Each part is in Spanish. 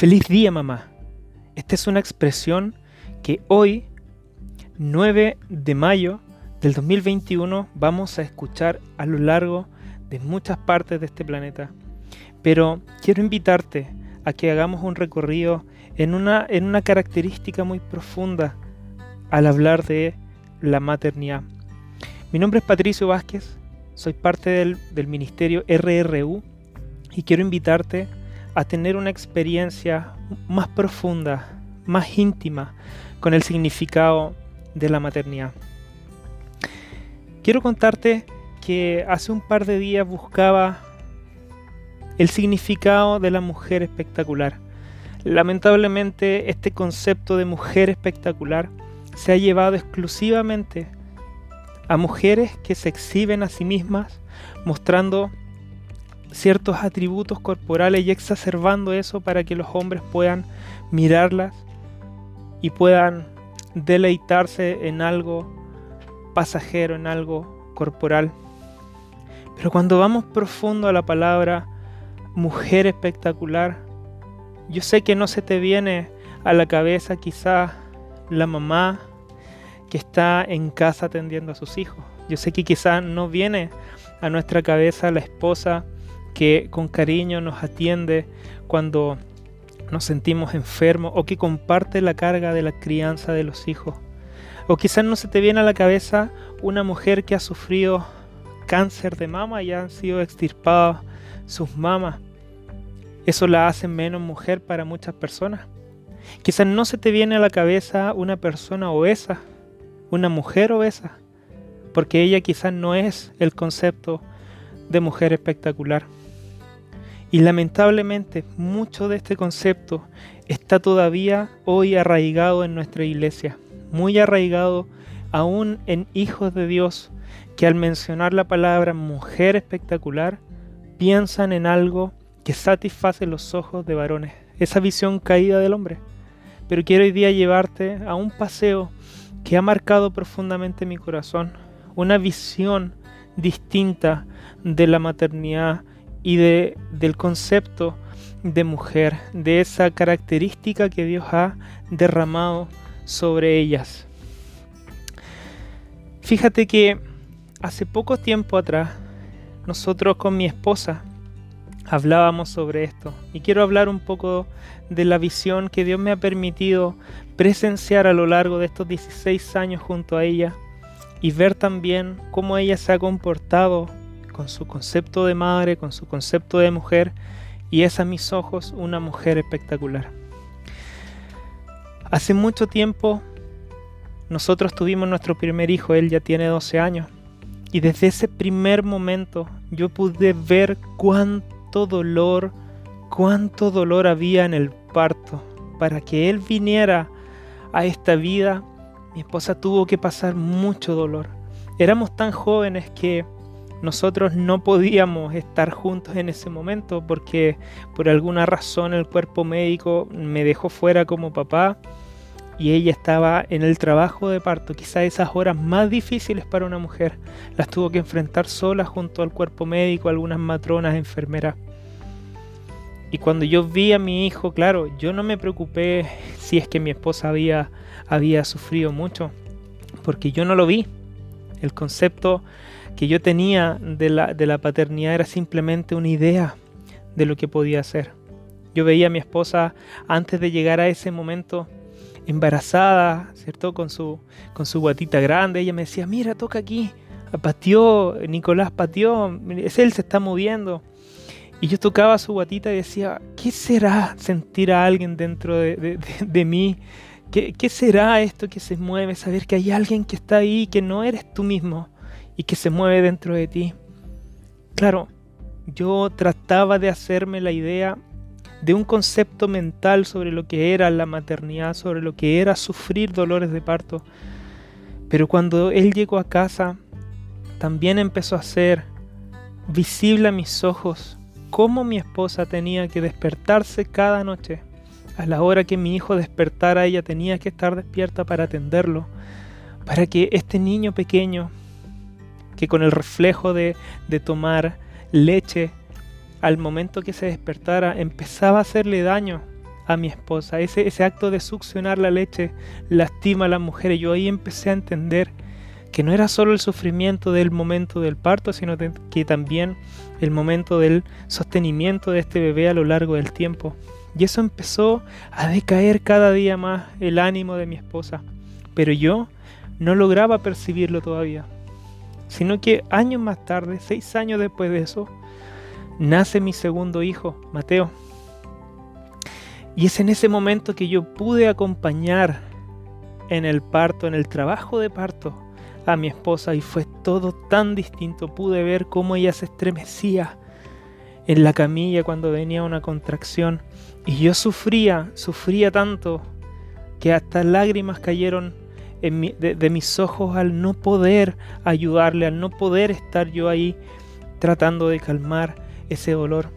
Feliz día mamá. Esta es una expresión que hoy, 9 de mayo del 2021, vamos a escuchar a lo largo de muchas partes de este planeta. Pero quiero invitarte a que hagamos un recorrido en una, en una característica muy profunda al hablar de la maternidad. Mi nombre es Patricio Vázquez, soy parte del, del ministerio RRU y quiero invitarte a tener una experiencia más profunda, más íntima con el significado de la maternidad. Quiero contarte que hace un par de días buscaba el significado de la mujer espectacular. Lamentablemente este concepto de mujer espectacular se ha llevado exclusivamente a mujeres que se exhiben a sí mismas mostrando ciertos atributos corporales y exacerbando eso para que los hombres puedan mirarlas y puedan deleitarse en algo pasajero, en algo corporal. Pero cuando vamos profundo a la palabra mujer espectacular, yo sé que no se te viene a la cabeza quizá la mamá que está en casa atendiendo a sus hijos. Yo sé que quizá no viene a nuestra cabeza la esposa que con cariño nos atiende cuando nos sentimos enfermos o que comparte la carga de la crianza de los hijos. O quizás no se te viene a la cabeza una mujer que ha sufrido cáncer de mama y han sido extirpadas sus mamas. Eso la hace menos mujer para muchas personas. Quizás no se te viene a la cabeza una persona obesa, una mujer obesa, porque ella quizás no es el concepto de mujer espectacular. Y lamentablemente mucho de este concepto está todavía hoy arraigado en nuestra iglesia, muy arraigado aún en hijos de Dios que al mencionar la palabra mujer espectacular piensan en algo que satisface los ojos de varones, esa visión caída del hombre. Pero quiero hoy día llevarte a un paseo que ha marcado profundamente mi corazón, una visión distinta de la maternidad y de, del concepto de mujer, de esa característica que Dios ha derramado sobre ellas. Fíjate que hace poco tiempo atrás, nosotros con mi esposa hablábamos sobre esto y quiero hablar un poco de la visión que Dios me ha permitido presenciar a lo largo de estos 16 años junto a ella y ver también cómo ella se ha comportado con su concepto de madre, con su concepto de mujer, y es a mis ojos una mujer espectacular. Hace mucho tiempo nosotros tuvimos nuestro primer hijo, él ya tiene 12 años, y desde ese primer momento yo pude ver cuánto dolor, cuánto dolor había en el parto. Para que él viniera a esta vida, mi esposa tuvo que pasar mucho dolor. Éramos tan jóvenes que nosotros no podíamos estar juntos en ese momento porque por alguna razón el cuerpo médico me dejó fuera como papá y ella estaba en el trabajo de parto, quizá esas horas más difíciles para una mujer, las tuvo que enfrentar sola junto al cuerpo médico, algunas matronas, enfermeras. Y cuando yo vi a mi hijo, claro, yo no me preocupé si es que mi esposa había, había sufrido mucho, porque yo no lo vi. El concepto que yo tenía de la, de la paternidad era simplemente una idea de lo que podía hacer. Yo veía a mi esposa antes de llegar a ese momento embarazada, ¿cierto? Con su, con su guatita grande. Ella me decía, mira, toca aquí. Pateó, Nicolás pateó, es él se está moviendo. Y yo tocaba su guatita y decía, ¿qué será sentir a alguien dentro de, de, mí? ¿Qué, ¿Qué será esto que se mueve? Saber que hay alguien que está ahí, que no eres tú mismo y que se mueve dentro de ti. Claro, yo trataba de hacerme la idea de un concepto mental sobre lo que era la maternidad, sobre lo que era sufrir dolores de parto. Pero cuando él llegó a casa, también empezó a ser visible a mis ojos cómo mi esposa tenía que despertarse cada noche. A la hora que mi hijo despertara, ella tenía que estar despierta para atenderlo, para que este niño pequeño que con el reflejo de, tomar leche al momento que se despertara empezaba a hacerle daño a mi esposa. Ese, ese acto de succionar la leche lastima a las mujeres. Yo ahí empecé a entender que no era solo el sufrimiento del momento del parto, sino que también el momento del sostenimiento de este bebé a lo largo del tiempo. Y eso empezó a decaer cada día más el ánimo de mi esposa. Pero yo no lograba percibirlo todavía. Sino que años más tarde, seis años después de eso, nace mi segundo hijo, Mateo. Y es en ese momento que yo pude acompañar en el parto, en el trabajo de parto, a mi esposa y fue todo tan distinto. Pude ver cómo ella se estremecía en la camilla cuando venía una contracción y yo sufría, sufría tanto que hasta lágrimas cayeron de, de mis ojos al no poder ayudarle, al no poder estar yo ahí tratando de calmar ese dolor.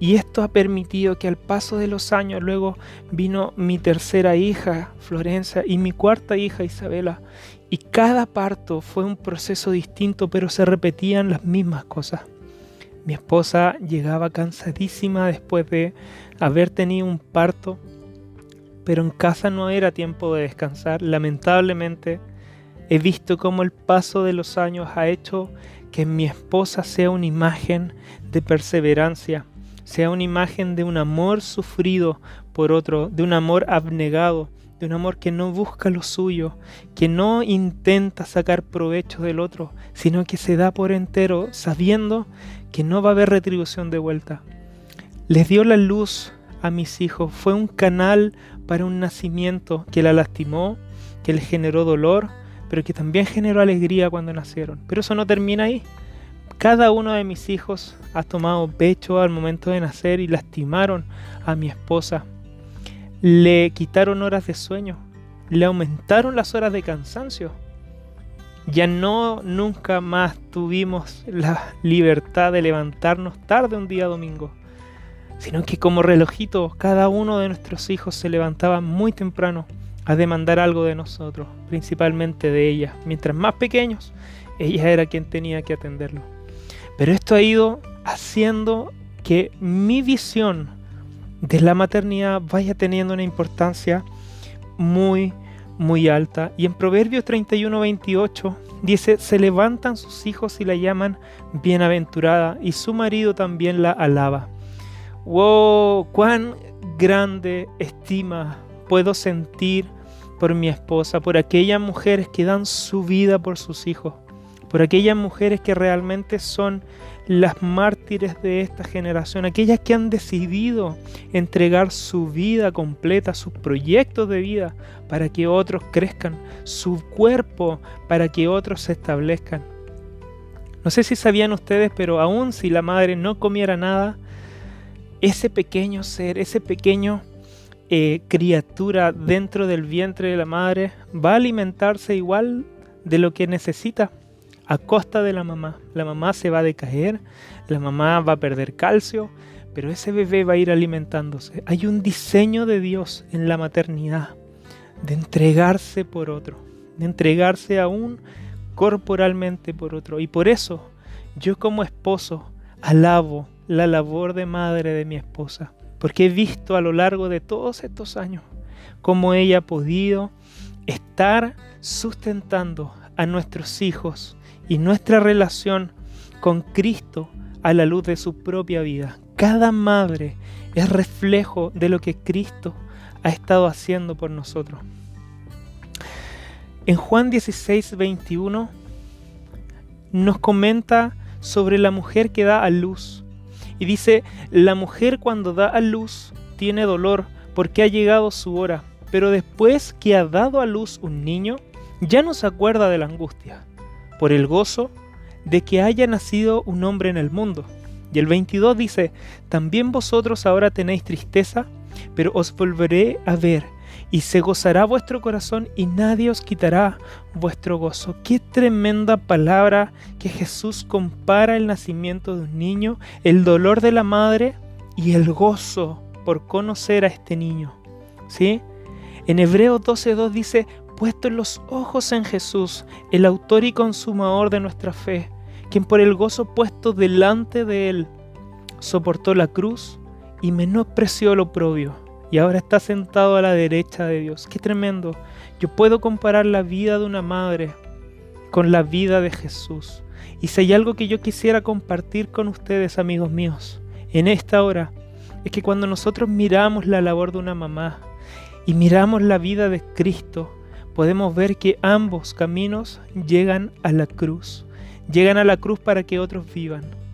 Y esto ha permitido que al paso de los años luego vino mi tercera hija, Florencia, y mi cuarta hija, Isabela. Y cada parto fue un proceso distinto, pero se repetían las mismas cosas. Mi esposa llegaba cansadísima después de haber tenido un parto, pero en casa no era tiempo de descansar. Lamentablemente, he visto cómo el paso de los años ha hecho que mi esposa sea una imagen de perseverancia, sea una imagen de un amor sufrido por otro, de un amor abnegado, de un amor que no busca lo suyo, que no intenta sacar provecho del otro, sino que se da por entero sabiendo que no va a haber retribución de vuelta. Les dio la luz a mis hijos, fue un canal para un nacimiento que la lastimó, que le generó dolor, pero que también generó alegría cuando nacieron. Pero eso no termina ahí. Cada uno de mis hijos ha tomado pecho al momento de nacer y lastimaron a mi esposa le quitaron horas de sueño, le aumentaron las horas de cansancio. Ya no nunca más tuvimos la libertad de levantarnos tarde un día domingo, sino que como relojito cada uno de nuestros hijos se levantaba muy temprano a demandar algo de nosotros, principalmente de ella. Mientras más pequeños, ella era quien tenía que atenderlo. Pero esto ha ido haciendo que mi visión de la maternidad vaya teniendo una importancia muy, muy alta. Y en Proverbios 31, 28 dice, se levantan sus hijos y la llaman bienaventurada y su marido también la alaba. ¡Wow! ¡Cuán grande estima puedo sentir por mi esposa, por aquellas mujeres que dan su vida por sus hijos, por aquellas mujeres que realmente son las mártires de esta generación, aquellas que han decidido entregar su vida completa, sus proyectos de vida para que otros crezcan, su cuerpo para que otros se establezcan. No sé si sabían ustedes, pero aun si la madre no comiera nada, ese pequeño ser, ese pequeño eh, criatura dentro del vientre de la madre va a alimentarse igual de lo que necesita a costa de la mamá. La mamá se va a decaer, la mamá va a perder calcio, pero ese bebé va a ir alimentándose. Hay un diseño de Dios en la maternidad, de entregarse por otro, de entregarse aún corporalmente por otro. Y por eso yo como esposo alabo la labor de madre de mi esposa, porque he visto a lo largo de todos estos años cómo ella ha podido estar sustentando a nuestros hijos y nuestra relación con Cristo a la luz de su propia vida. Cada madre es reflejo de lo que Cristo ha estado haciendo por nosotros. En Juan 16, 21 nos comenta sobre la mujer que da a luz. Y dice, la mujer cuando da a luz tiene dolor porque ha llegado su hora, pero después que ha dado a luz un niño, ya no se acuerda de la angustia por el gozo de que haya nacido un hombre en el mundo. Y el 22 dice, también vosotros ahora tenéis tristeza, pero os volveré a ver, y se gozará vuestro corazón y nadie os quitará vuestro gozo. Qué tremenda palabra que Jesús compara el nacimiento de un niño, el dolor de la madre y el gozo por conocer a este niño. ¿Sí? En Hebreos 12.2 dice, puesto los ojos en Jesús, el autor y consumador de nuestra fe, quien por el gozo puesto delante de él soportó la cruz y menospreció lo propio y ahora está sentado a la derecha de Dios. Qué tremendo. Yo puedo comparar la vida de una madre con la vida de Jesús. Y si hay algo que yo quisiera compartir con ustedes, amigos míos, en esta hora, es que cuando nosotros miramos la labor de una mamá y miramos la vida de Cristo, podemos ver que ambos caminos llegan a la cruz. Llegan a la cruz para que otros vivan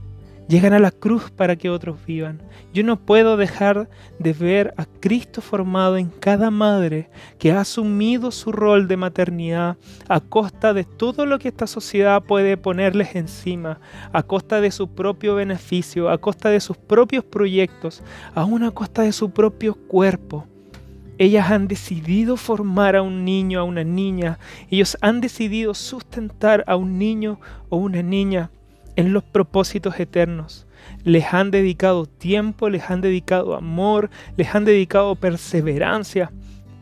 llegan a la cruz para que otros vivan. Yo no puedo dejar de ver a Cristo formado en cada madre que ha asumido su rol de maternidad a costa de todo lo que esta sociedad puede ponerles encima, a costa de su propio beneficio, a costa de sus propios proyectos, aún a costa de su propio cuerpo. Ellas han decidido formar a un niño, a una niña. Ellos han decidido sustentar a un niño o una niña en los propósitos eternos. Les han dedicado tiempo, les han dedicado amor, les han dedicado perseverancia.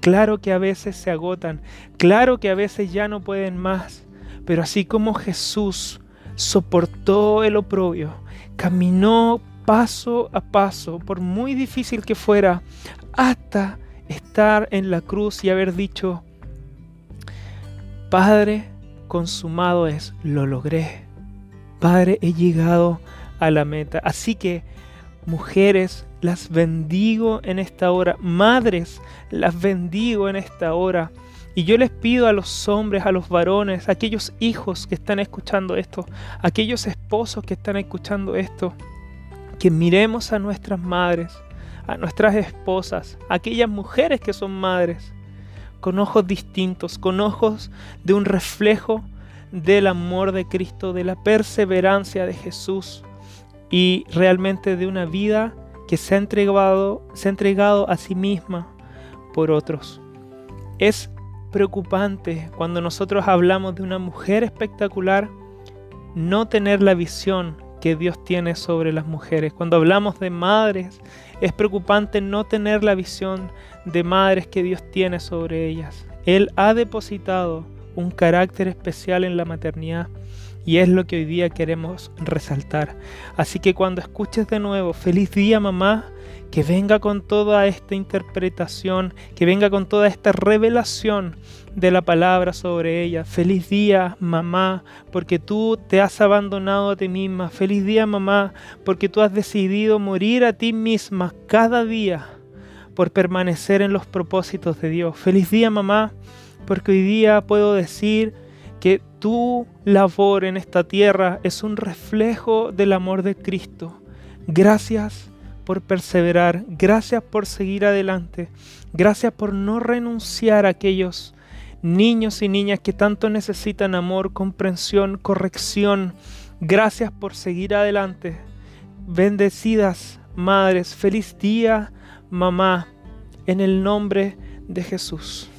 Claro que a veces se agotan, claro que a veces ya no pueden más, pero así como Jesús soportó el oprobio, caminó paso a paso, por muy difícil que fuera, hasta estar en la cruz y haber dicho, Padre, consumado es, lo logré. Padre, he llegado a la meta. Así que, mujeres, las bendigo en esta hora. Madres, las bendigo en esta hora. Y yo les pido a los hombres, a los varones, a aquellos hijos que están escuchando esto, a aquellos esposos que están escuchando esto, que miremos a nuestras madres, a nuestras esposas, a aquellas mujeres que son madres, con ojos distintos, con ojos de un reflejo del amor de Cristo, de la perseverancia de Jesús y realmente de una vida que se ha entregado, se ha entregado a sí misma por otros. Es preocupante cuando nosotros hablamos de una mujer espectacular no tener la visión que Dios tiene sobre las mujeres. Cuando hablamos de madres, es preocupante no tener la visión de madres que Dios tiene sobre ellas. Él ha depositado un carácter especial en la maternidad y es lo que hoy día queremos resaltar. Así que cuando escuches de nuevo, feliz día mamá, que venga con toda esta interpretación, que venga con toda esta revelación de la palabra sobre ella. Feliz día mamá, porque tú te has abandonado a ti misma. Feliz día mamá, porque tú has decidido morir a ti misma cada día por permanecer en los propósitos de Dios. Feliz día mamá porque hoy día puedo decir que tu labor en esta tierra es un reflejo del amor de Cristo. Gracias por perseverar, gracias por seguir adelante, gracias por no renunciar a aquellos niños y niñas que tanto necesitan amor, comprensión, corrección. Gracias por seguir adelante. Bendecidas madres, feliz día mamá, en el nombre de Jesús.